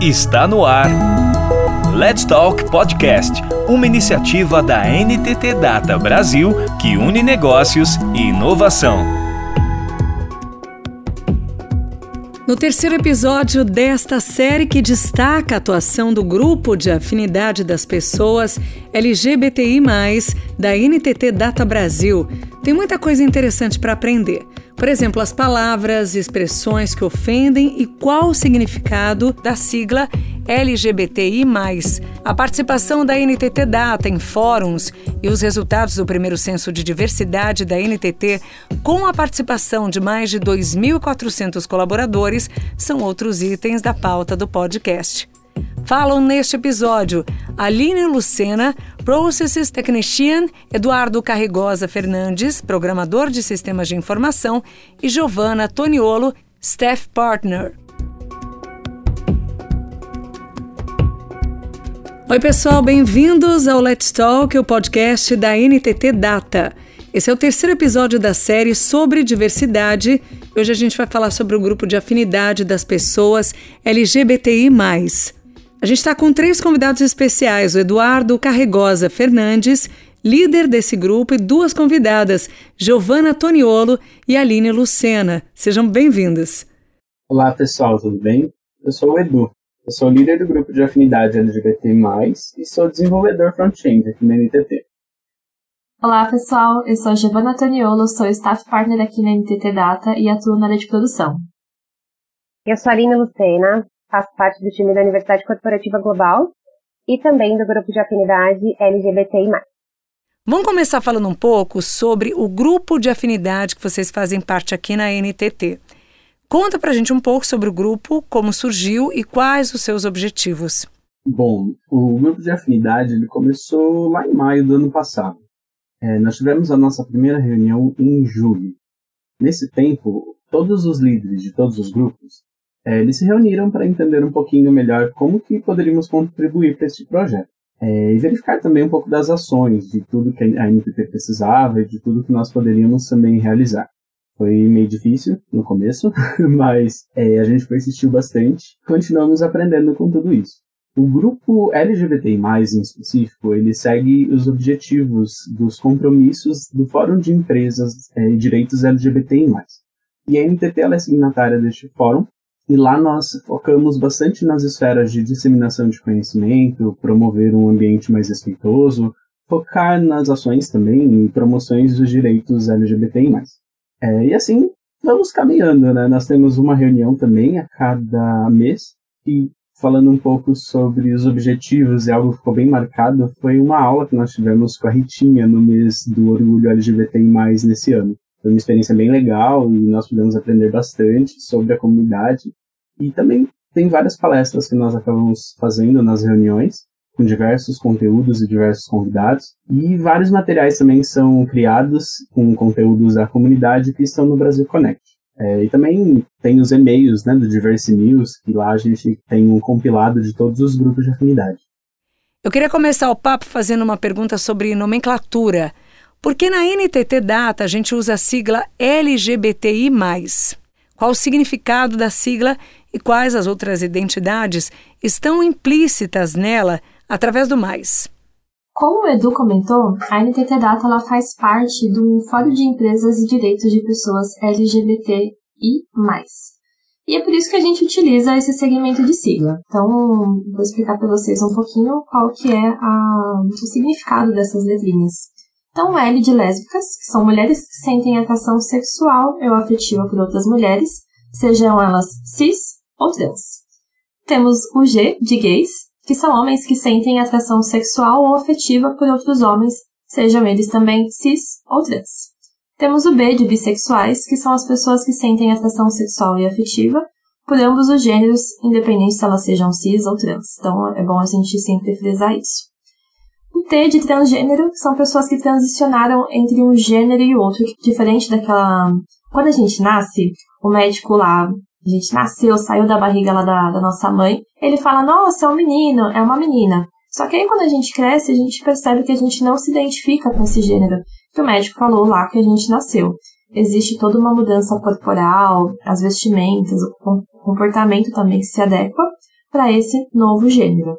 Está no ar. Let's Talk Podcast, uma iniciativa da NTT Data Brasil que une negócios e inovação. No terceiro episódio desta série que destaca a atuação do grupo de afinidade das pessoas LGBTI, da NTT Data Brasil, tem muita coisa interessante para aprender. Por exemplo, as palavras, expressões que ofendem e qual o significado da sigla LGBTI. A participação da NTT Data em fóruns e os resultados do primeiro censo de diversidade da NTT, com a participação de mais de 2.400 colaboradores, são outros itens da pauta do podcast. Falam neste episódio Aline Lucena, Processes Technician, Eduardo Carregosa Fernandes, programador de sistemas de informação, e Giovanna Toniolo, Staff Partner. Oi, pessoal, bem-vindos ao Let's Talk, o podcast da NTT Data. Esse é o terceiro episódio da série sobre diversidade. Hoje a gente vai falar sobre o grupo de afinidade das pessoas LGBTI. A gente está com três convidados especiais: o Eduardo Carregosa Fernandes, líder desse grupo, e duas convidadas, Giovana Toniolo e Aline Lucena. Sejam bem-vindas. Olá, pessoal, tudo bem? Eu sou o Edu. Eu sou líder do grupo de afinidade LGBT+, e sou desenvolvedor front-end aqui na NTT. Olá, pessoal. Eu sou a Giovana Toniolo, sou staff partner aqui na NTT Data e atuo na área de produção. Eu sou a Aline Lucena, faço parte do time da Universidade Corporativa Global e também do grupo de afinidade LGBTI+. Vamos começar falando um pouco sobre o grupo de afinidade que vocês fazem parte aqui na NTT. Conta pra gente um pouco sobre o grupo, como surgiu e quais os seus objetivos. Bom, o grupo de afinidade ele começou lá em maio do ano passado. É, nós tivemos a nossa primeira reunião em julho. Nesse tempo, todos os líderes de todos os grupos é, eles se reuniram para entender um pouquinho melhor como que poderíamos contribuir para este projeto. É, e verificar também um pouco das ações, de tudo que a NTT precisava e de tudo que nós poderíamos também realizar. Foi meio difícil no começo, mas é, a gente persistiu bastante. Continuamos aprendendo com tudo isso. O grupo LGBTI+, em específico, ele segue os objetivos dos compromissos do Fórum de Empresas é, e Direitos LGBTI+. E a NTT é signatária deste fórum e lá nós focamos bastante nas esferas de disseminação de conhecimento, promover um ambiente mais respeitoso, focar nas ações também em promoções dos direitos LGBTI+. É, e assim, vamos caminhando, né? Nós temos uma reunião também a cada mês e falando um pouco sobre os objetivos e algo que ficou bem marcado foi uma aula que nós tivemos com a Ritinha no mês do Orgulho LGBTI+, nesse ano. Foi uma experiência bem legal e nós pudemos aprender bastante sobre a comunidade e também tem várias palestras que nós acabamos fazendo nas reuniões, com diversos conteúdos e diversos convidados. E vários materiais também são criados com conteúdos da comunidade que estão no Brasil Connect. É, e também tem os e-mails né, do Diverse News, que lá a gente tem um compilado de todos os grupos de afinidade. Eu queria começar o papo fazendo uma pergunta sobre nomenclatura. Por que na NTT Data a gente usa a sigla LGBTI? Qual o significado da sigla e quais as outras identidades estão implícitas nela através do mais. Como o Edu comentou, a NTT Data ela faz parte do Fórum de Empresas e Direitos de Pessoas LGBTI+. E é por isso que a gente utiliza esse segmento de sigla. Então, vou explicar para vocês um pouquinho qual que é a, o significado dessas letrinhas. Então, L de lésbicas, que são mulheres que sentem atração sexual ou afetiva por outras mulheres, sejam elas cis ou trans. Temos o G de gays, que são homens que sentem atração sexual ou afetiva por outros homens, sejam eles também cis ou trans. Temos o B de bissexuais, que são as pessoas que sentem atração sexual e afetiva por ambos os gêneros, independente se elas sejam cis ou trans. Então é bom a gente sempre frisar isso. O T de transgênero são pessoas que transicionaram entre um gênero e outro, diferente daquela. Quando a gente nasce, o médico lá a gente nasceu, saiu da barriga lá da, da nossa mãe, ele fala, nossa, é um menino, é uma menina. Só que aí quando a gente cresce, a gente percebe que a gente não se identifica com esse gênero, que o médico falou lá que a gente nasceu. Existe toda uma mudança corporal, as vestimentas, o comportamento também que se adequa para esse novo gênero.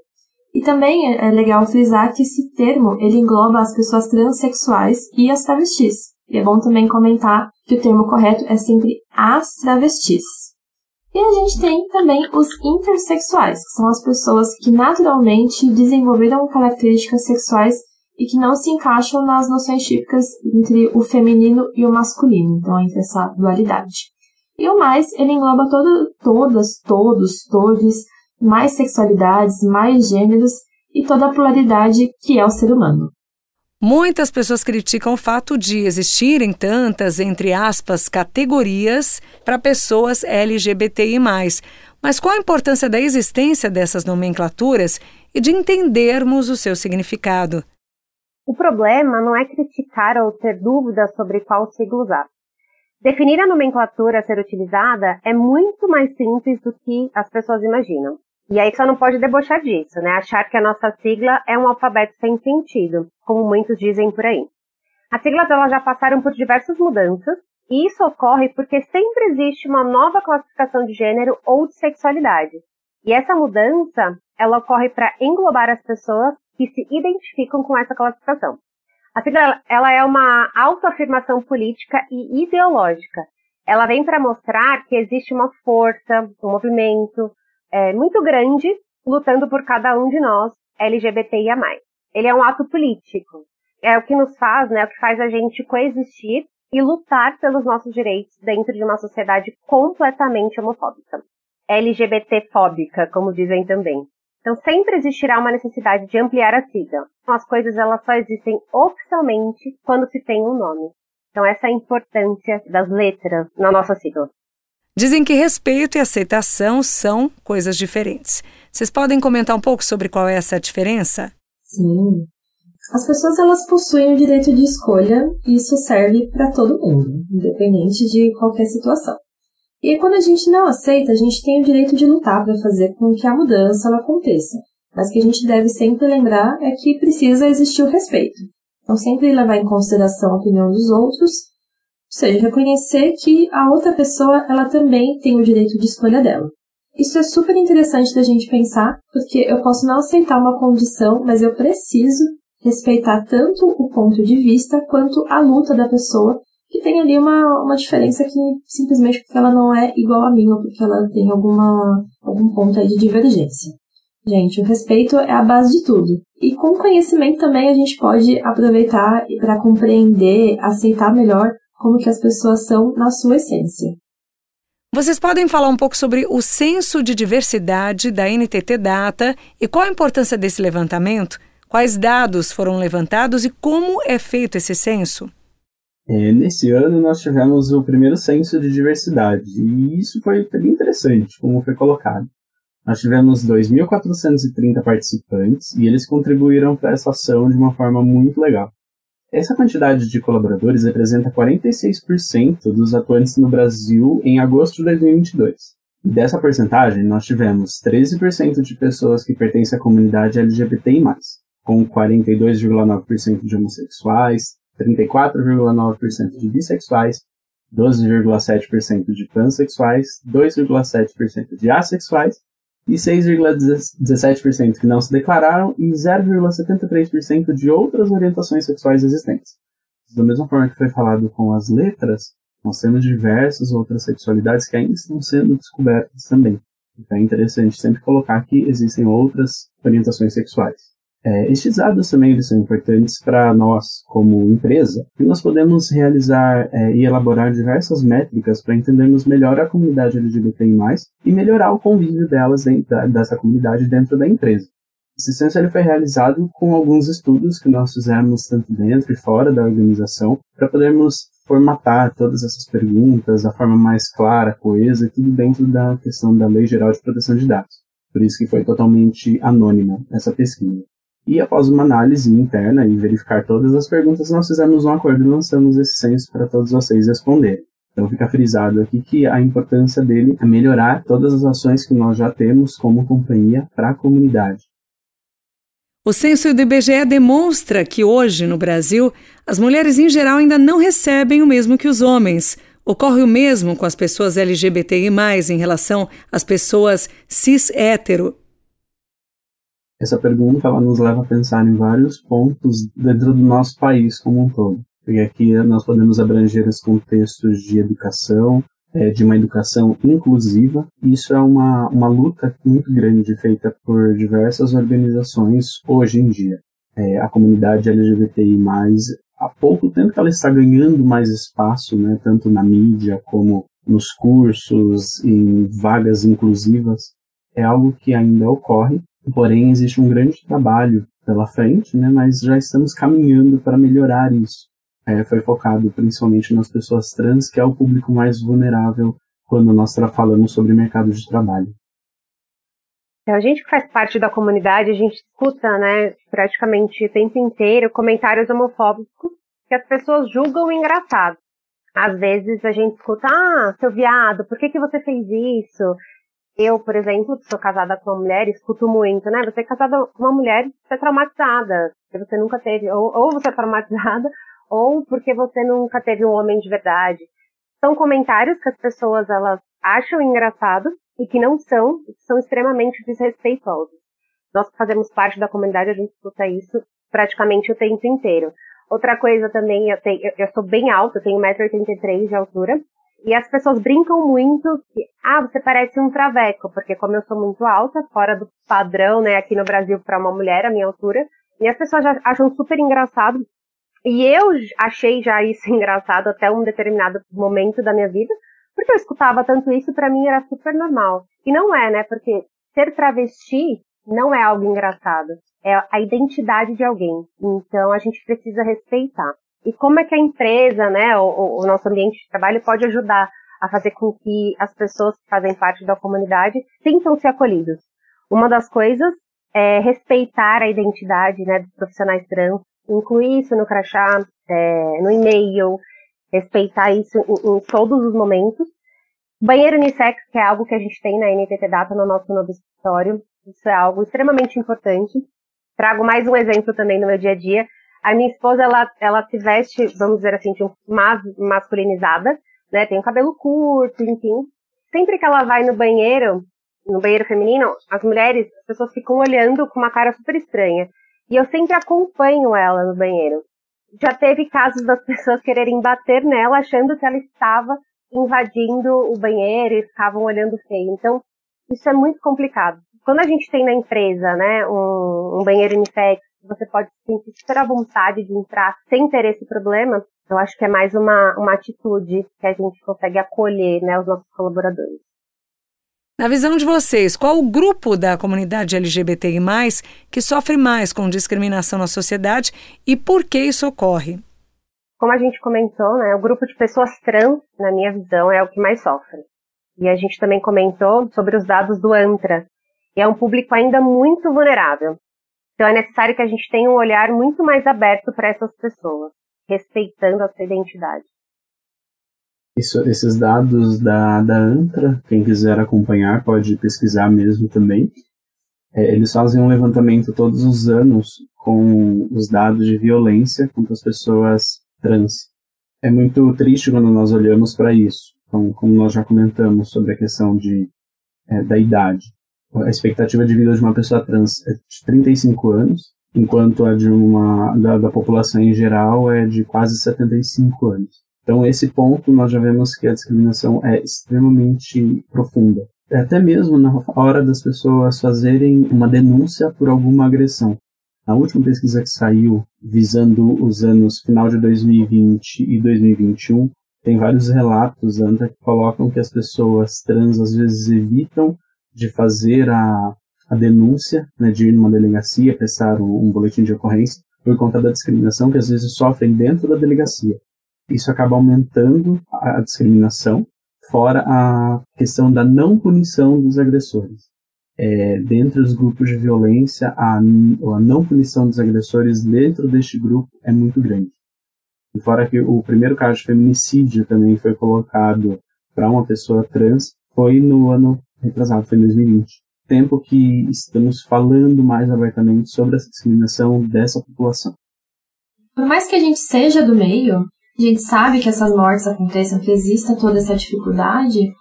E também é legal frisar que esse termo ele engloba as pessoas transexuais e as travestis. E é bom também comentar que o termo correto é sempre as travestis. E a gente tem também os intersexuais, que são as pessoas que naturalmente desenvolveram características sexuais e que não se encaixam nas noções típicas entre o feminino e o masculino, então entre essa dualidade. E o mais, ele engloba todo, todas, todos, todos, mais sexualidades, mais gêneros e toda a pluralidade que é o ser humano. Muitas pessoas criticam o fato de existirem tantas, entre aspas, categorias para pessoas LGBTI. Mas qual a importância da existência dessas nomenclaturas e de entendermos o seu significado? O problema não é criticar ou ter dúvidas sobre qual sigla usar. Definir a nomenclatura a ser utilizada é muito mais simples do que as pessoas imaginam. E aí só não pode debochar disso, né? Achar que a nossa sigla é um alfabeto sem sentido, como muitos dizem por aí. As siglas elas já passaram por diversas mudanças, e isso ocorre porque sempre existe uma nova classificação de gênero ou de sexualidade. E essa mudança, ela ocorre para englobar as pessoas que se identificam com essa classificação. A sigla ela é uma autoafirmação política e ideológica. Ela vem para mostrar que existe uma força, um movimento, é, muito grande lutando por cada um de nós LGBTIA+. Ele é um ato político. É o que nos faz, né, é o que faz a gente coexistir e lutar pelos nossos direitos dentro de uma sociedade completamente homofóbica. LGBT-fóbica, como dizem também. Então sempre existirá uma necessidade de ampliar a sigla. As coisas elas só existem oficialmente quando se tem um nome. Então essa é a importância das letras na nossa sigla. Dizem que respeito e aceitação são coisas diferentes. Vocês podem comentar um pouco sobre qual é essa diferença? Sim. As pessoas elas possuem o direito de escolha e isso serve para todo mundo, independente de qualquer situação. E quando a gente não aceita, a gente tem o direito de lutar para fazer com que a mudança ela aconteça. Mas o que a gente deve sempre lembrar é que precisa existir o respeito. Então, sempre levar em consideração a opinião dos outros ou seja, reconhecer que a outra pessoa ela também tem o direito de escolha dela. Isso é super interessante da gente pensar, porque eu posso não aceitar uma condição, mas eu preciso respeitar tanto o ponto de vista quanto a luta da pessoa, que tem ali uma, uma diferença que simplesmente porque ela não é igual a mim ou porque ela tem alguma, algum ponto aí de divergência. Gente, o respeito é a base de tudo. E com conhecimento também a gente pode aproveitar para compreender, aceitar melhor como que as pessoas são na sua essência. Vocês podem falar um pouco sobre o censo de diversidade da NTT Data e qual a importância desse levantamento? Quais dados foram levantados e como é feito esse censo? É, nesse ano nós tivemos o primeiro censo de diversidade e isso foi, foi bem interessante, como foi colocado. Nós tivemos 2.430 participantes e eles contribuíram para essa ação de uma forma muito legal. Essa quantidade de colaboradores representa 46% dos atuantes no Brasil em agosto de 2022. E dessa porcentagem, nós tivemos 13% de pessoas que pertencem à comunidade LGBTI+, com 42,9% de homossexuais, 34,9% de bissexuais, 12,7% de pansexuais, 2,7% de assexuais e 6,17% que não se declararam e 0,73% de outras orientações sexuais existentes. Da mesma forma que foi falado com as letras, nós temos diversas outras sexualidades que ainda estão sendo descobertas também. Então é interessante sempre colocar que existem outras orientações sexuais. É, estes dados também eles são importantes para nós, como empresa, e nós podemos realizar é, e elaborar diversas métricas para entendermos melhor a comunidade LGBTI+, e melhorar o convívio delas dentro, dessa comunidade dentro da empresa. Esse censo ele foi realizado com alguns estudos que nós fizemos tanto dentro e fora da organização, para podermos formatar todas essas perguntas da forma mais clara, coesa, tudo dentro da questão da Lei Geral de Proteção de Dados. Por isso que foi totalmente anônima essa pesquisa. E após uma análise interna e verificar todas as perguntas, nós fizemos um acordo e lançamos esse censo para todos vocês responderem. Então fica frisado aqui que a importância dele é melhorar todas as ações que nós já temos como companhia para a comunidade. O censo do IBGE demonstra que hoje, no Brasil, as mulheres em geral ainda não recebem o mesmo que os homens. Ocorre o mesmo com as pessoas LGBTI, em relação às pessoas cis-hétero Essa pergunta ela nos leva a pensar em vários pontos dentro do nosso país como um todo. Porque aqui nós podemos abranger os contextos de educação, é, de uma educação inclusiva. Isso é uma, uma luta muito grande feita por diversas organizações hoje em dia. É, a comunidade LGBTI+, há pouco tempo que ela está ganhando mais espaço, né, tanto na mídia como nos cursos, em vagas inclusivas, é algo que ainda ocorre, porém existe um grande trabalho pela frente, né, mas já estamos caminhando para melhorar isso é, foi focado principalmente nas pessoas trans, que é o público mais vulnerável quando nós falamos sobre mercado de trabalho. Então, a gente que faz parte da comunidade, a gente escuta, né, praticamente o tempo inteiro comentários homofóbicos que as pessoas julgam engraçado. Às vezes a gente escuta, ah, seu viado, por que, que você fez isso? Eu, por exemplo, sou casada com uma mulher, escuto muito, né? Você é casada com uma mulher, você é traumatizada, porque você nunca teve, ou, ou você é traumatizada, ou porque você nunca teve um homem de verdade. São comentários que as pessoas elas acham engraçado e que não são, e que são extremamente desrespeitosos. Nós que fazemos parte da comunidade, a gente escuta isso praticamente o tempo inteiro. Outra coisa também, eu, tenho, eu, eu sou bem alta, eu tenho 1,83m de altura, e as pessoas brincam muito que, ah, você parece um traveco, porque como eu sou muito alta, fora do padrão, né, aqui no Brasil para uma mulher, a minha altura, e as pessoas já acham super engraçado e eu achei já isso engraçado até um determinado momento da minha vida, porque eu escutava tanto isso, para mim era super normal. E não é, né? Porque ser travesti não é algo engraçado, é a identidade de alguém. Então a gente precisa respeitar. E como é que a empresa, né, o, o nosso ambiente de trabalho pode ajudar a fazer com que as pessoas que fazem parte da comunidade sintam-se acolhidos? Uma das coisas é respeitar a identidade né, dos profissionais trans, incluir isso no crachá, é, no e-mail, respeitar isso em, em, todos os momentos. Banheiro unissex, que é algo que a gente tem na NTT Data no nosso novo escritório, isso é algo extremamente importante. Trago mais um exemplo também no meu dia a dia. A minha esposa, ela, ela se veste, vamos dizer assim, de um mas, masculinizada, né? Tem o cabelo curto, enfim. Sempre que ela vai no banheiro, no banheiro feminino, as mulheres, as pessoas ficam olhando com uma cara super estranha. E eu sempre acompanho ela no banheiro. Já teve casos das pessoas quererem bater nela achando que ela estava invadindo o banheiro e ficavam olhando feio. Então, isso é muito complicado. Quando a gente tem na empresa, né, um, um banheiro unissex, você pode se sentir super à vontade de entrar sem ter esse problema, eu acho que é mais uma, uma atitude que a gente consegue acolher, né, os nossos colaboradores. Na visão de vocês, qual o grupo da comunidade LGBTI+, que sofre mais com discriminação na sociedade e por que isso ocorre? Como a gente comentou, né, o grupo de pessoas trans, na minha visão, é o que mais sofre. E a gente também comentou sobre os dados do ANTRA, e é um público ainda muito vulnerável. Então é necessário que a gente tenha um olhar muito mais aberto para essas pessoas, respeitando a sua identidade. Isso, esses dados da, da ANTRA, quem quiser acompanhar pode pesquisar mesmo também. É, eles fazem um levantamento todos os anos com os dados de violência contra as pessoas trans. É muito triste quando nós olhamos para isso, então, como nós já comentamos sobre a questão de, é, da idade. A expectativa de vida de uma pessoa trans é de 35 anos, enquanto a de uma da, da população em geral é de quase 75 anos. Então, esse ponto nós já vemos que a discriminação é extremamente profunda. É até mesmo na hora das pessoas fazerem uma denúncia por alguma agressão. Na última pesquisa que saiu, visando os anos final de 2020 e 2021, tem vários relatos, Anta, que colocam que as pessoas trans às vezes evitam de fazer a, a denúncia, né, de ir numa delegacia, prestar um, um boletim de ocorrência, por conta da discriminação que às vezes sofrem dentro da delegacia isso acaba aumentando a discriminação, fora a questão da não punição dos agressores. É, dentro dos grupos de violência, a, a não punição dos agressores dentro deste grupo é muito grande. E fora que o primeiro caso de feminicídio também foi colocado para uma pessoa trans, foi no ano retrasado, foi em 2020. Tempo que estamos falando mais abertamente sobre a discriminação dessa população. Por mais que a gente seja do meio, a gente sabe que essas mortes acontecem, que exista toda essa dificuldade,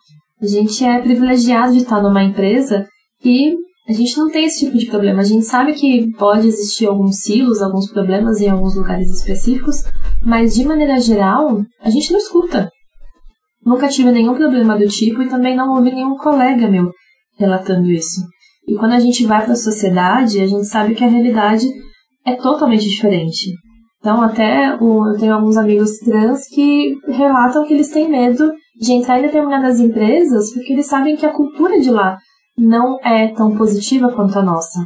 a gente é privilegiado de estar numa empresa que A gente não tem esse tipo de problema. A gente sabe que pode existir alguns silos, alguns problemas em alguns lugares específicos, mas de maneira geral, a gente não escuta. Nunca tive nenhum problema do tipo e também não ouvi nenhum colega meu relatando isso. E quando a gente vai para a sociedade, a gente sabe que a realidade é totalmente diferente. Então, até o, eu tenho alguns amigos trans que relatam que eles têm medo de entrar em determinadas empresas porque eles sabem que a cultura de lá não é tão positiva quanto a nossa.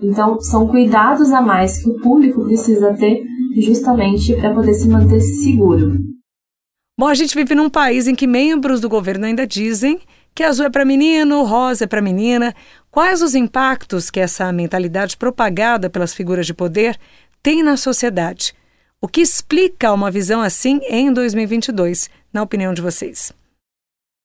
Então, são cuidados a mais que o público precisa ter justamente para poder se manter seguro. Bom, a gente vive num país em que membros do governo ainda dizem que azul é para menino, rosa é para menina. Quais os impactos que essa mentalidade propagada pelas figuras de poder tem na sociedade? O que explica uma visão assim em 2022, na opinião de vocês?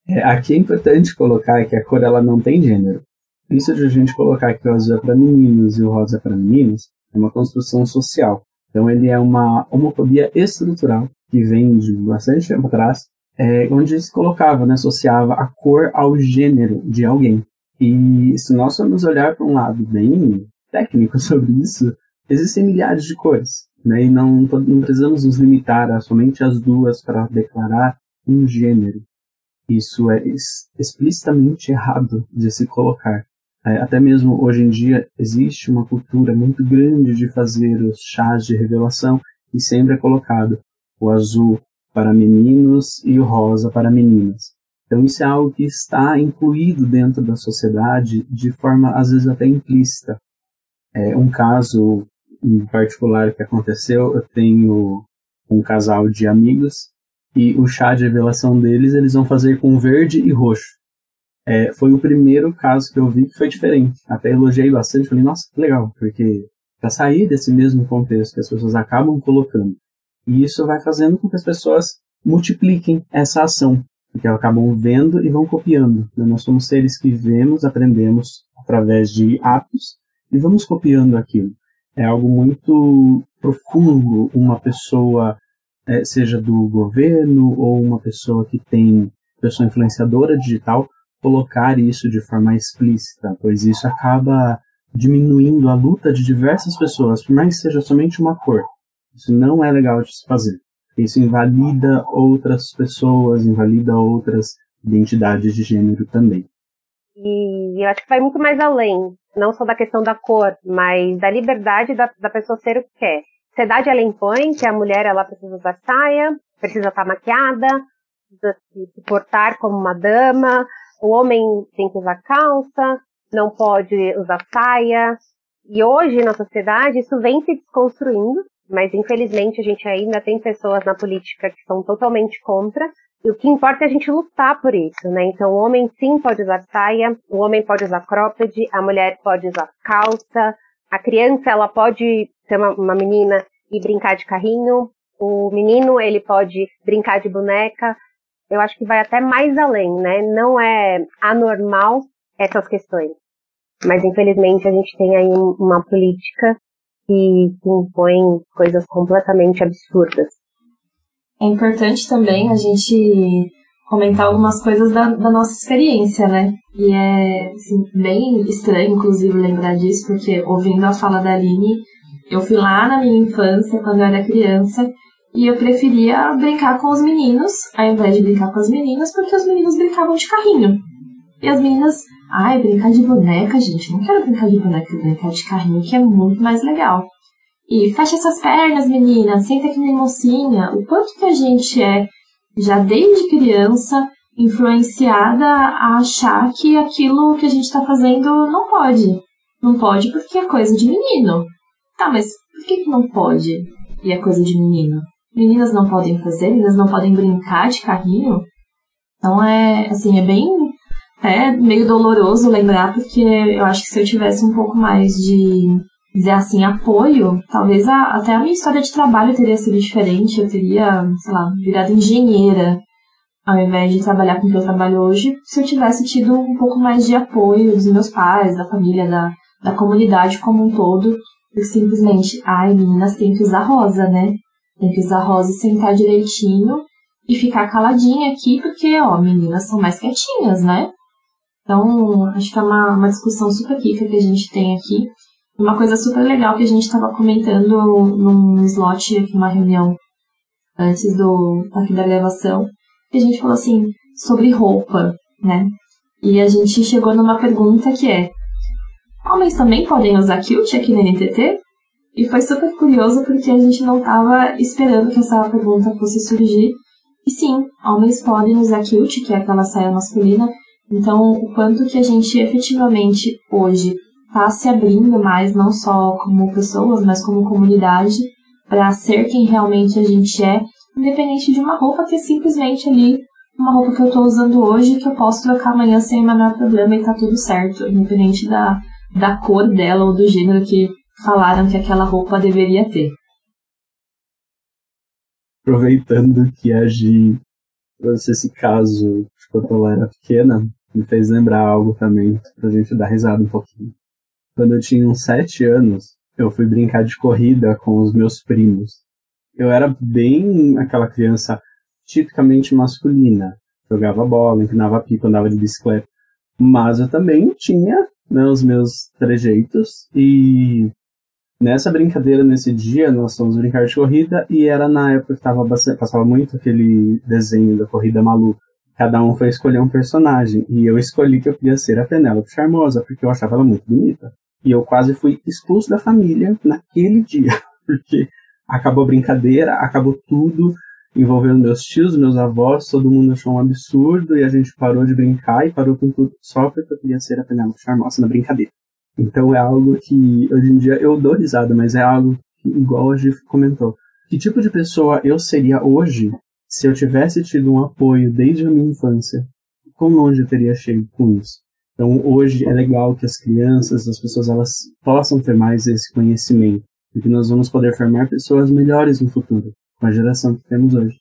É, aqui é importante colocar que a cor ela não tem gênero. Isso de a gente colocar que o azul é para meninos e o rosa é para meninas é uma construção social. Então ele é uma homofobia estrutural que vem de bastante tempo atrás, é, onde se colocava, né, associava a cor ao gênero de alguém. E se nós formos olhar para um lado bem técnico sobre isso, existem milhares de cores, né, e não, não precisamos nos limitar a somente as duas para declarar um gênero. Isso é explicitamente errado de se colocar. É, até mesmo hoje em dia existe uma cultura muito grande de fazer os chás de revelação e sempre é colocado o azul para meninos e o rosa para meninas. Então isso é algo que está incluído dentro da sociedade de forma às vezes até implícita. É, um caso em particular que aconteceu, eu tenho um casal de amigos e o chá de revelação deles eles vão fazer com verde e roxo. É, foi o primeiro caso que eu vi que foi diferente. Até elogiei bastante, falei, nossa, que legal, porque para sair desse mesmo contexto que as pessoas acabam colocando, e isso vai fazendo com que as pessoas multipliquem essa ação, porque elas acabam vendo e vão copiando. Né? Nós somos seres que vemos, aprendemos através de atos e vamos copiando aquilo. É algo muito profundo uma pessoa é, seja do governo ou uma pessoa que tem pessoa influenciadora digital, colocar isso de forma explícita, pois isso acaba diminuindo a luta de diversas pessoas, por mais que seja somente uma cor. Isso não é legal de se fazer. Isso invalida outras pessoas, invalida outras identidades de gênero também. E eu acho que vai muito mais além, não só da questão da cor, mas da liberdade da, da pessoa ser o que quer sociedade ela impõe que a mulher ela precisa usar saia, precisa estar maquiada, precisa se portar como uma dama, o homem tem que usar calça, não pode usar saia. E hoje na sociedade isso vem se desconstruindo, mas infelizmente a gente ainda tem pessoas na política que são totalmente contra. E o que importa é a gente lutar por isso, né? Então o homem sim pode usar saia, o homem pode usar cropped, a mulher pode usar calça, a criança, ela pode ser uma, uma menina e brincar de carrinho, o menino, ele pode brincar de boneca. Eu acho que vai até mais além, né? Não é anormal essas questões. Mas infelizmente a gente tem aí uma política que, que impõe coisas completamente absurdas. É importante também a gente comentar algumas coisas da, da, nossa experiência, né? E é assim, bem estranho, inclusive, lembrar disso, porque ouvindo a fala da Aline, eu fui lá na minha infância, quando eu era criança, e eu preferia brincar com os meninos, ao invés de brincar com as meninas, porque os meninos brincavam de carrinho. E as meninas, ai, brincar de boneca, gente, não quero brincar de boneca, brincar de carrinho, que é muito mais legal. E fecha essas pernas, menina, senta aqui na mocinha. O quanto que a gente é já desde criança, influenciada a achar que aquilo que a gente está fazendo não pode. Não pode porque é coisa de menino. Tá, mas por que, que não pode e é coisa de menino? Meninas não podem fazer, meninas não podem brincar de carrinho. Então é assim, é bem é meio doloroso lembrar, porque eu acho que se eu tivesse um pouco mais de dizer assim, apoio, talvez a, até a minha história de trabalho teria sido diferente. Eu teria, sei lá, virado engenheira ao invés de trabalhar com o que eu trabalho hoje, se eu tivesse tido um pouco mais de apoio dos meus pais, da família, da, da comunidade como um todo, do simplesmente, ai, meninas têm que usar rosa, né? Tem que usar rosa e sentar direitinho e ficar caladinha aqui, porque, ó, meninas são mais quietinhas, né? Então, acho que é uma, uma discussão super rica que a gente tem aqui. Uma coisa super legal que a gente estava comentando num slot aqui, uma reunião antes do aqui da gravação, que a gente falou assim sobre roupa, né? E a gente chegou numa pergunta que é: homens também podem usar kilt aqui na NTT? E foi super curioso porque a gente não estava esperando que essa pergunta fosse surgir. E sim, homens podem usar kilt, que é aquela saia masculina. Então, o quanto que a gente efetivamente hoje está se abrindo mais, não só como pessoas, mas como comunidade, para ser quem realmente a gente é, independente de uma roupa que é simplesmente ali uma roupa que eu estou usando hoje que eu posso trocar amanhã sem o menor problema e tá tudo certo, independente da, da cor dela ou do gênero que falaram que aquela roupa deveria ter. Aproveitando que a Gi trouxe esse caso quando ela era pequena, me fez lembrar algo também, pra gente dar risada um pouquinho. Quando eu tinha uns sete anos, eu fui brincar de corrida com os meus primos. Eu era bem aquela criança tipicamente masculina. Jogava bola, empinava pipa, andava de bicicleta. Mas eu também tinha né, os meus trejeitos e nessa brincadeira, nesse dia, nós fomos brincar de corrida e era na época que tava, passava muito aquele desenho da corrida maluca. Cada um foi escolher um personagem e eu escolhi que eu queria ser a Penélope Charmosa porque eu achava ela muito bonita. E eu quase fui expulso da família naquele dia, porque acabou a brincadeira, acabou tudo, envolvendo meus tios, meus avós, todo mundo achou um absurdo e a gente parou de brincar e parou com tudo só porque eu queria ser a Penélope Charmosa na brincadeira. Então é algo que hoje em dia eu dou risada, mas é algo que, igual a Gif comentou. Que tipo de pessoa eu seria hoje se eu tivesse tido um apoio desde a minha infância? Quão longe eu teria chegado com isso? Então hoje é legal que as crianças, as pessoas, elas possam ter mais esse conhecimento, porque nós vamos poder formar pessoas melhores no futuro, com a geração que temos hoje.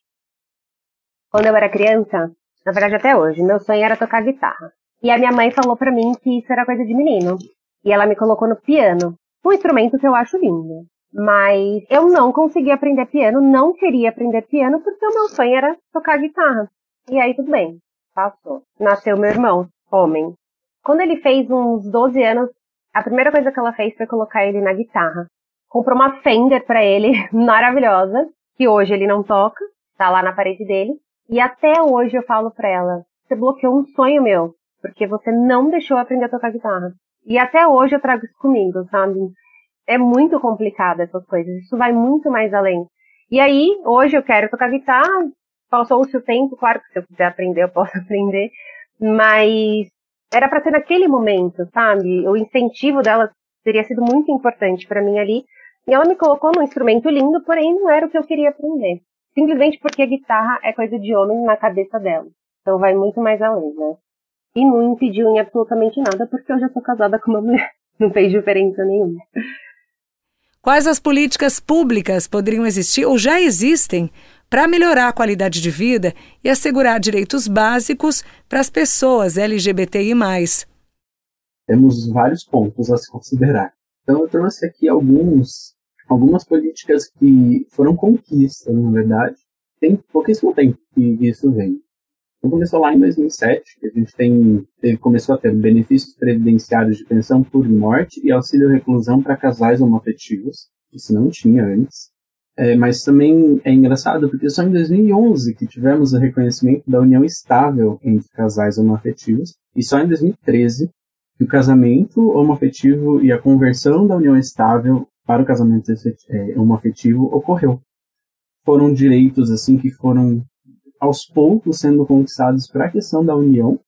Quando eu era criança, na verdade até hoje, meu sonho era tocar guitarra. E a minha mãe falou para mim que isso era coisa de menino. E ela me colocou no piano, um instrumento que eu acho lindo. Mas eu não consegui aprender piano, não queria aprender piano, porque o meu sonho era tocar guitarra. E aí tudo bem, passou. Nasceu meu irmão, homem. Quando ele fez uns 12 anos, a primeira coisa que ela fez foi colocar ele na guitarra. Comprou uma Fender para ele, maravilhosa, que hoje ele não toca, tá lá na parede dele. E até hoje eu falo pra ela, você bloqueou um sonho meu, porque você não deixou eu aprender a tocar guitarra. E até hoje eu trago isso comigo, sabe? É muito complicado essas coisas, isso vai muito mais além. E aí, hoje eu quero tocar guitarra, passou-se o tempo, claro que se eu quiser aprender, eu posso aprender, mas era para ser naquele momento, sabe? O incentivo dela teria sido muito importante para mim ali. E ela me colocou num instrumento lindo, porém não era o que eu queria aprender. Simplesmente porque a guitarra é coisa de homem na cabeça dela. Então vai muito mais além, né? E não impediu em absolutamente nada, porque eu já sou casada com uma mulher. Não fez diferença nenhuma. Quais as políticas públicas poderiam existir ou já existem para melhorar a qualidade de vida e assegurar direitos básicos para as pessoas LGBTI. Temos vários pontos a se considerar. Então, eu trouxe aqui alguns, algumas políticas que foram conquistas, na verdade. Tem pouquíssimo tempo que isso vem. Então, começou lá em 2007, que a gente tem, ele começou a ter benefícios previdenciários de pensão por morte e auxílio reclusão para casais homoafetivos. Isso não tinha antes. É, mas também é engraçado porque só em 2011 que tivemos o reconhecimento da união estável entre casais homoafetivos e só em 2013 que o casamento homoafetivo e a conversão da união estável para o casamento homoafetivo ocorreu. Foram direitos assim que foram aos poucos sendo conquistados para a questão da união.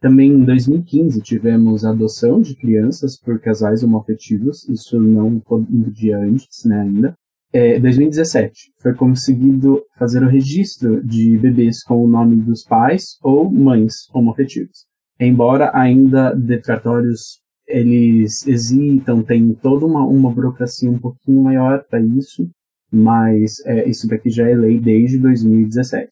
Também em 2015 tivemos a adoção de crianças por casais homoafetivos, isso não podia antes, né, ainda. É, 2017 foi conseguido fazer o registro de bebês com o nome dos pais ou mães homoafetivos. Embora ainda detratórios eles hesitam, tem toda uma, uma burocracia um pouquinho maior para isso, mas é, isso daqui já é lei desde 2017.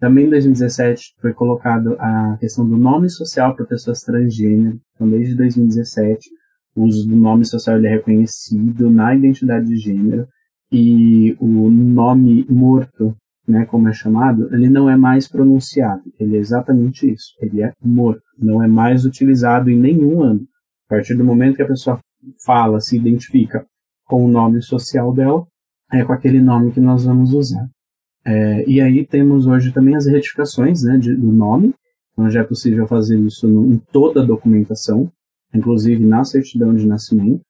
Também em 2017 foi colocado a questão do nome social para pessoas transgênero. Então, desde 2017, o uso do nome social é reconhecido na identidade de gênero e o nome morto né, como é chamado, ele não é mais pronunciado. Ele é exatamente isso. Ele é morto. Não é mais utilizado em nenhum âmbito. A partir do momento que a pessoa fala, se identifica com o nome social dela, é com aquele nome que nós vamos usar. É, e aí temos hoje também as retificações né, de, do nome. Então já é possível fazer isso no, em toda a documentação, inclusive na certidão de nascimento.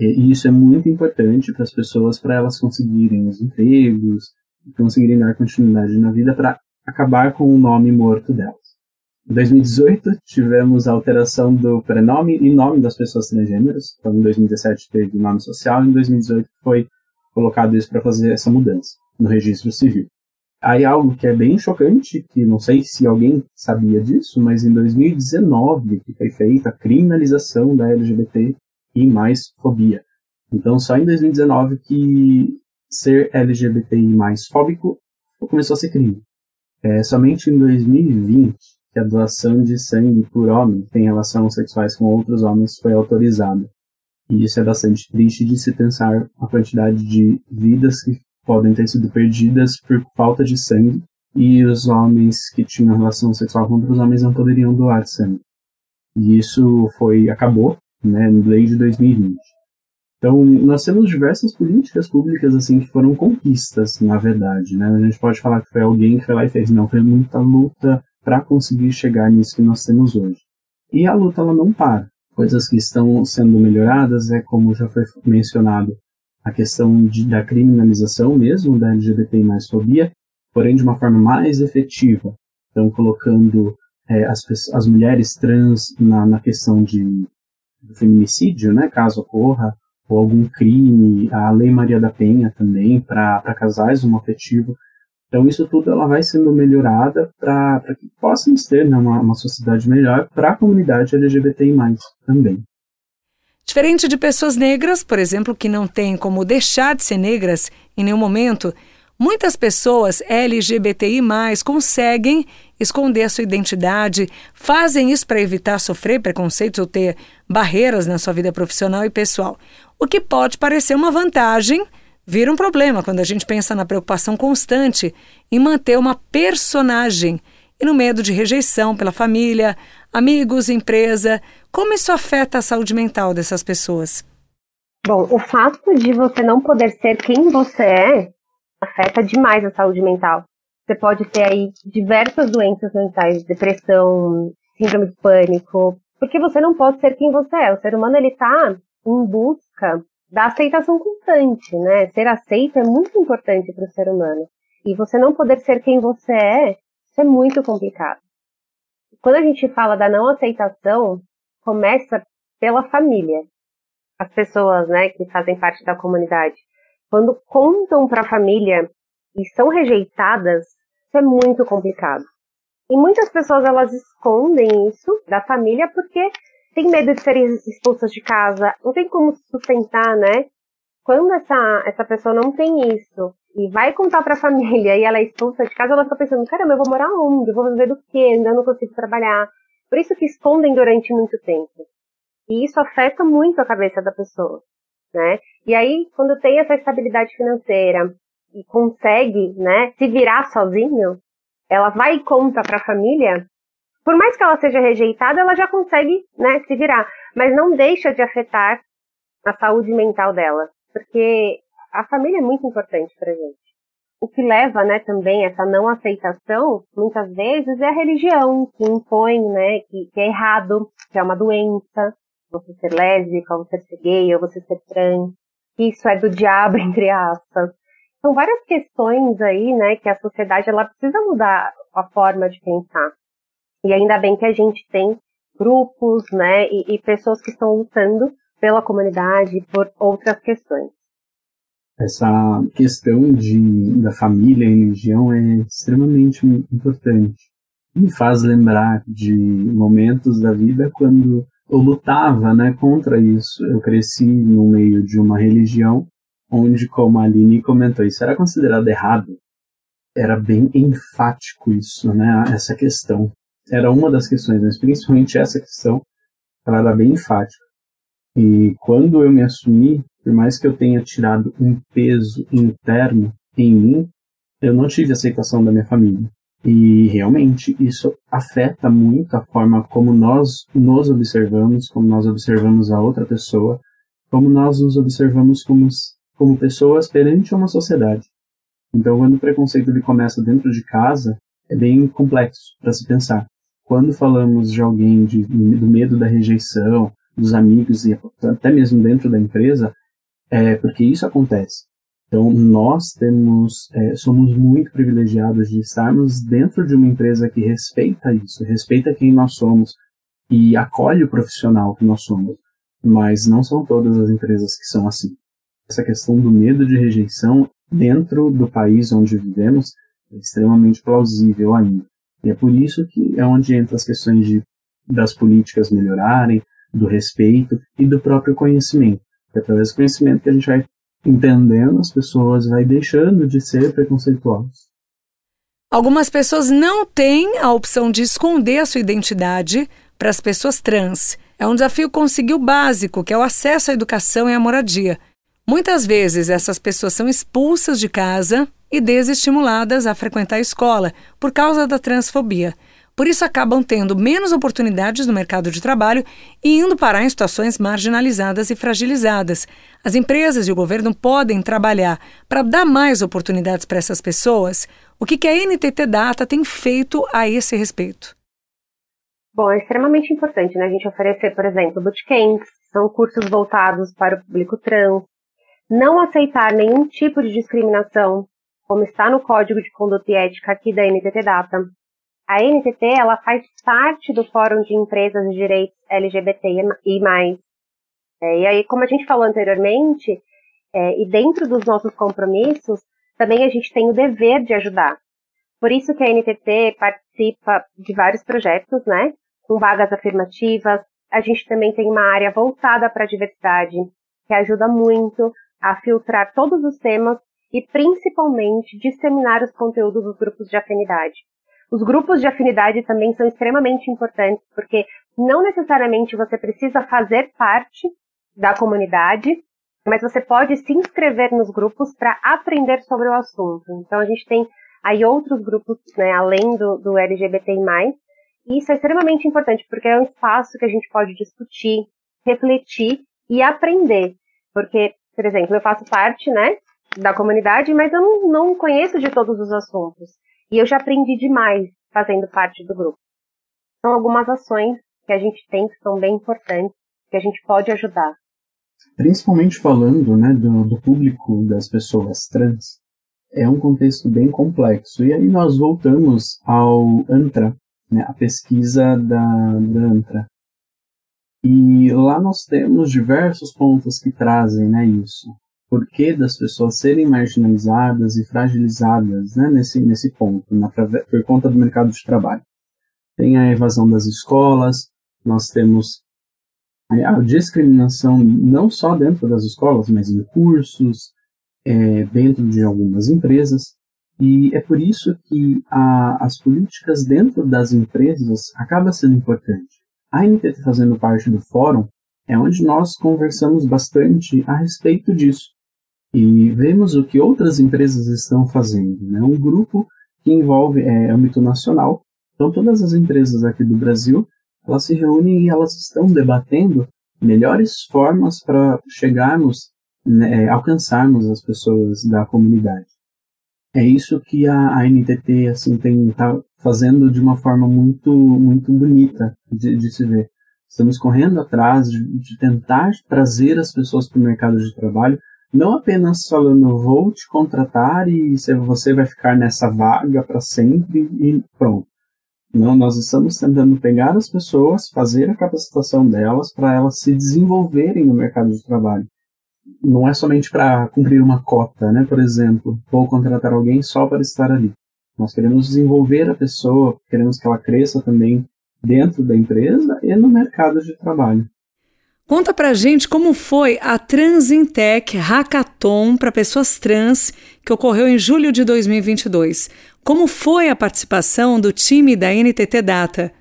E isso é muito importante para as pessoas, para elas conseguirem os empregos, conseguirem dar continuidade na vida, para acabar com o nome morto delas. Em 2018, tivemos a alteração do prenome e nome das pessoas transgêneras. Então, em 2017 teve o nome social, e em 2018 foi colocado isso para fazer essa mudança no registro civil. Aí algo que é bem chocante, que não sei se alguém sabia disso, mas em 2019 que foi feita a criminalização da LGBT e mais fobia. Então, só em 2019 que ser LGBTI mais fóbico começou a ser crime. É somente em 2020 que a doação de sangue por homem tem relações sexuais com outros homens foi autorizada. E isso é bastante triste de se pensar a quantidade de vidas que podem ter sido perdidas por falta de sangue e os homens que tinham relação sexual com outros homens não poderiam doar sangue. E isso foi acabou né, no lei de 2020. Então, nós temos diversas políticas públicas assim que foram conquistas, na verdade, né? A gente pode falar que foi alguém que foi lá e fez, não, foi muita luta para conseguir chegar nisso que nós temos hoje. E a luta ela não para. Coisas que estão sendo melhoradas é como já foi mencionado, a questão de, da criminalização mesmo da LGBT mais fobia, porém de uma forma mais efetiva. Então, colocando é, as, as mulheres trans na, na questão de feminicídio, né, caso ocorra, ou algum crime, a Lei Maria da Penha também, para casais homoafetivos. Então, isso tudo ela vai sendo melhorada para que possamos ter né, uma, uma sociedade melhor para a comunidade LGBTI também. Diferente de pessoas negras, por exemplo, que não têm como deixar de ser negras em nenhum momento, muitas pessoas LGBTI conseguem esconder sua identidade, fazem isso para evitar sofrer preconceitos ou ter barreiras na sua vida profissional e pessoal. O que pode parecer uma vantagem, vira um problema quando a gente pensa na preocupação constante em manter uma personagem e no medo de rejeição pela família, amigos, empresa. Como isso afeta a saúde mental dessas pessoas? Bom, o fato de você não poder ser quem você é afeta demais a saúde mental. Você pode ter aí diversas doenças mentais, depressão, síndrome de pânico, porque você não pode ser quem você é. O ser humano ele está em busca da aceitação constante, né? Ser aceito é muito importante para o ser humano. E você não poder ser quem você é, isso é muito complicado. Quando a gente fala da não aceitação, começa pela família. As pessoas, né, que fazem parte da comunidade, quando contam para a família e são rejeitadas, isso é muito complicado. E muitas pessoas elas escondem isso da família porque tem medo de serem expulsas de casa, não tem como sustentar, né? Quando essa, essa pessoa não tem isso e vai contar para a família e ela é expulsa de casa, ela fica pensando: caramba, eu vou morar onde? Eu vou viver do quê? Ainda não consigo trabalhar. Por isso que escondem durante muito tempo. E isso afeta muito a cabeça da pessoa, né? E aí, quando tem essa estabilidade financeira, e consegue, né, se virar sozinho, ela vai e conta para a família, por mais que ela seja rejeitada, ela já consegue, né, se virar, mas não deixa de afetar a saúde mental dela, porque a família é muito importante para gente. O que leva, né, também essa não aceitação, muitas vezes, é a religião que impõe, né, que, que é errado, que é uma doença, você ser lésbica, você ser gay, ou você ser trans, que isso é do diabo, entre aspas, são várias questões aí, né, que a sociedade ela precisa mudar a forma de pensar. E ainda bem que a gente tem grupos, né, e, e pessoas que estão lutando pela comunidade por outras questões. Essa questão de, da família e religião é extremamente importante. Me faz lembrar de momentos da vida quando eu lutava né, contra isso. Eu cresci no meio de uma religião onde, como a Aline comentou, isso era considerado errado. Era bem enfático isso, né? Essa questão. Era uma das questões, mas principalmente essa questão, ela era bem enfática. E quando eu me assumi, por mais que eu tenha tirado um peso interno em mim, eu não tive aceitação da minha família. E realmente isso afeta muito a forma como nós nos observamos, como nós observamos a outra pessoa, como nós nos observamos como, como pessoas perante uma sociedade. Então, quando o preconceito ele começa dentro de casa, é bem complexo para se pensar. Quando falamos de alguém de, do medo da rejeição, dos amigos e até mesmo dentro da empresa, é porque isso acontece. Então, nós temos, é, somos muito privilegiados de estarmos dentro de uma empresa que respeita isso, respeita quem nós somos e acolhe o profissional que nós somos. Mas não são todas as empresas que são assim. Essa questão do medo de rejeição dentro do país onde vivemos é extremamente plausível ainda. E é por isso que é onde entra as questões de, das políticas melhorarem, do respeito e do próprio conhecimento. É através do conhecimento que a gente vai entendendo as pessoas, vai deixando de ser preconceituosos. Algumas pessoas não têm a opção de esconder a sua identidade para as pessoas trans. É um desafio conseguir o básico, que é o acesso à educação e à moradia. Muitas vezes essas pessoas são expulsas de casa e desestimuladas a frequentar a escola por causa da transfobia. Por isso, acabam tendo menos oportunidades no mercado de trabalho e indo parar em situações marginalizadas e fragilizadas. As empresas e o governo podem trabalhar para dar mais oportunidades para essas pessoas. O que, que a NTT Data tem feito a esse respeito? Bom, é extremamente importante né, a gente oferecer, por exemplo, bootcamps, são cursos voltados para o público trans, não aceitar nenhum tipo de discriminação, como está no Código de Conduta e Ética aqui da NTT Data, a NTT ela faz parte do Fórum de Empresas de Direitos LGBTI+. É, e aí, como a gente falou anteriormente, é, e dentro dos nossos compromissos, também a gente tem o dever de ajudar. Por isso que a NTT participa de vários projetos, né, com vagas afirmativas. A gente também tem uma área voltada para a diversidade, que ajuda muito a filtrar todos os temas e principalmente disseminar os conteúdos dos grupos de afinidade. Os grupos de afinidade também são extremamente importantes, porque não necessariamente você precisa fazer parte da comunidade, mas você pode se inscrever nos grupos para aprender sobre o assunto. Então a gente tem aí outros grupos, né, além do, do LGBTI+, e isso é extremamente importante, porque é um espaço que a gente pode discutir, refletir e aprender. Porque, por exemplo, eu faço parte, né, da comunidade, mas eu não, não conheço de todos os assuntos. E eu já aprendi demais fazendo parte do grupo. São algumas ações que a gente tem que são bem importantes, que a gente pode ajudar. Principalmente falando né, do, do público das pessoas trans, é um contexto bem complexo. E aí nós voltamos ao ANTRA, né, a pesquisa da, da ANTRA. E lá nós temos diversos pontos que trazem né, isso porquê das pessoas serem marginalizadas e fragilizadas né, nesse, nesse ponto, na, por conta do mercado de trabalho. Tem a evasão das escolas, nós temos a discriminação não só dentro das escolas, mas em cursos, é, dentro de algumas empresas, e é por isso que a, as políticas dentro das empresas acaba sendo importante. A NTT fazendo parte do fórum é onde nós conversamos bastante a respeito disso e vemos o que outras empresas estão fazendo. Né? Um grupo que envolve é, âmbito nacional. Então, todas as empresas aqui do Brasil, elas se reúnem e elas estão debatendo melhores formas para chegarmos, né, é, alcançarmos as pessoas da comunidade. É isso que a, a NTT assim tem tá fazendo de uma forma muito muito bonita de, de se ver. Estamos correndo atrás de, de tentar trazer as pessoas para o mercado de trabalho não apenas falando vou te contratar e você vai ficar nessa vaga para sempre e pronto. Não, nós estamos tentando pegar as pessoas, fazer a capacitação delas para elas se desenvolverem no mercado de trabalho. Não é somente para cumprir uma cota, né? Por exemplo, vou contratar alguém só para estar ali. Nós queremos desenvolver a pessoa, queremos que ela cresça também dentro da empresa e no mercado de trabalho. Conta pra gente como foi a Transintec Hackathon para pessoas trans que ocorreu em julho de 2022. Como foi a participação do time da NTT Data?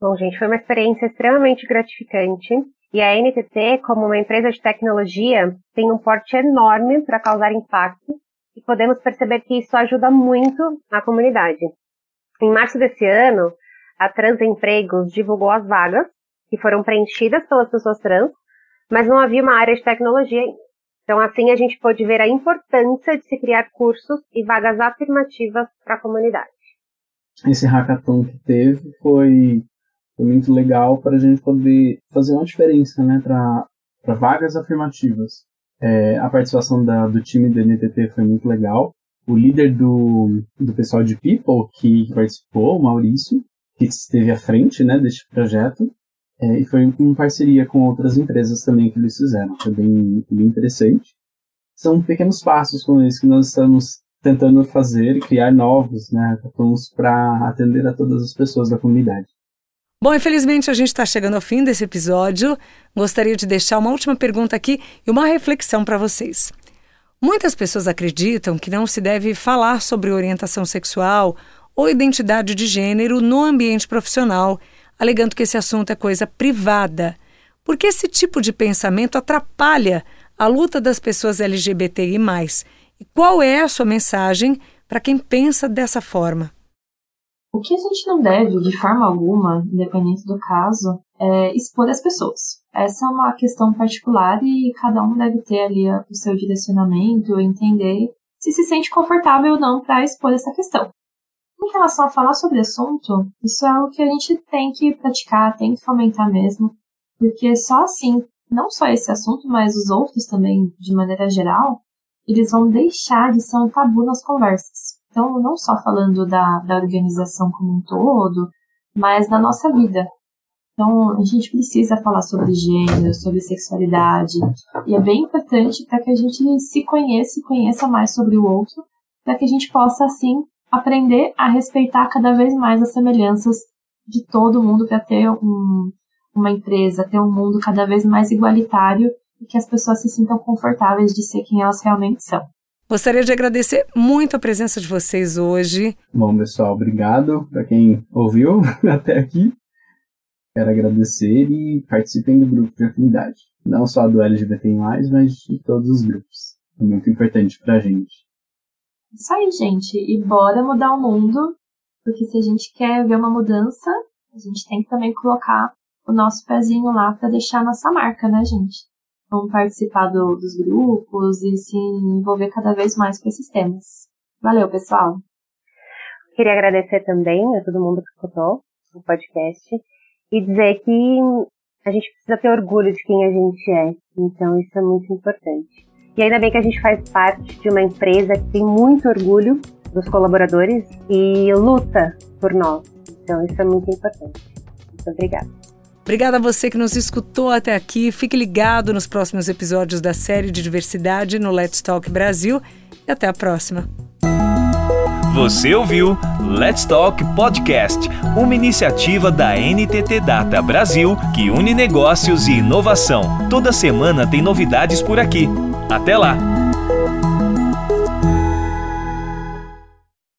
Bom, gente, foi uma experiência extremamente gratificante. E a NTT, como uma empresa de tecnologia, tem um porte enorme para causar impacto e podemos perceber que isso ajuda muito a comunidade. Em março desse ano, a Transempregos divulgou as vagas que foram preenchidas pelas pessoas trans, mas não havia uma área de tecnologia ainda. Então, assim, a gente pôde ver a importância de se criar cursos e vagas afirmativas para a comunidade. Esse hackathon que teve foi, foi muito legal para a gente poder fazer uma diferença né, para vagas afirmativas. É, a participação da, do time da NTT foi muito legal. O líder do, do pessoal de People que participou, o Maurício, que esteve à frente né, deste projeto, é, e foi em parceria com outras empresas também que eles fizeram. Foi bem, bem interessante. São pequenos passos como esse que nós estamos tentando fazer criar novos né, para atender a todas as pessoas da comunidade. Bom, infelizmente a gente está chegando ao fim desse episódio. Gostaria de deixar uma última pergunta aqui e uma reflexão para vocês. Muitas pessoas acreditam que não se deve falar sobre orientação sexual ou identidade de gênero no ambiente profissional, alegando que esse assunto é coisa privada, porque esse tipo de pensamento atrapalha a luta das pessoas LGBTI. E qual é a sua mensagem para quem pensa dessa forma? O que a gente não deve, de forma alguma, independente do caso, é expor as pessoas. Essa é uma questão particular e cada um deve ter ali o seu direcionamento, entender se se sente confortável ou não para expor essa questão. Em relação a falar sobre assunto, isso é algo que a gente tem que praticar, tem que fomentar mesmo, porque só assim, não só esse assunto, mas os outros também, de maneira geral, eles vão deixar de ser um tabu nas conversas. Então, não só falando da, da organização como um todo, mas da nossa vida. Então, a gente precisa falar sobre gênero, sobre sexualidade, e é bem importante para que a gente se conheça e conheça mais sobre o outro, para que a gente possa, assim, aprender a respeitar cada vez mais as semelhanças de todo mundo para ter um, uma empresa, ter um mundo cada vez mais igualitário e que as pessoas se sintam confortáveis de ser quem elas realmente são. Gostaria de agradecer muito a presença de vocês hoje. Bom, pessoal, obrigado para quem ouviu até aqui. Quero agradecer e participem do grupo de afinidade. Não só do LGBT+, mas de todos os grupos. É muito importante para a gente. Isso aí, gente. E bora mudar o mundo, porque se a gente quer ver uma mudança, a gente tem que também colocar o nosso pezinho lá para deixar a nossa marca, né, gente? Vamos participar do, dos grupos e se envolver cada vez mais com esses temas. Valeu, pessoal! Queria agradecer também a todo mundo que escutou o podcast e dizer que a gente precisa ter orgulho de quem a gente é. Então, isso é muito importante. E ainda bem que a gente faz parte de uma empresa que tem muito orgulho dos colaboradores e luta por nós. Então, isso é muito importante. Muito obrigada. Obrigada a você que nos escutou até aqui. Fique ligado nos próximos episódios da série de diversidade no Let's Talk Brasil e até a próxima. Você ouviu Let's Talk Podcast, uma iniciativa da NTT Data Brasil que une negócios e inovação. Toda semana tem novidades por aqui. Até lá!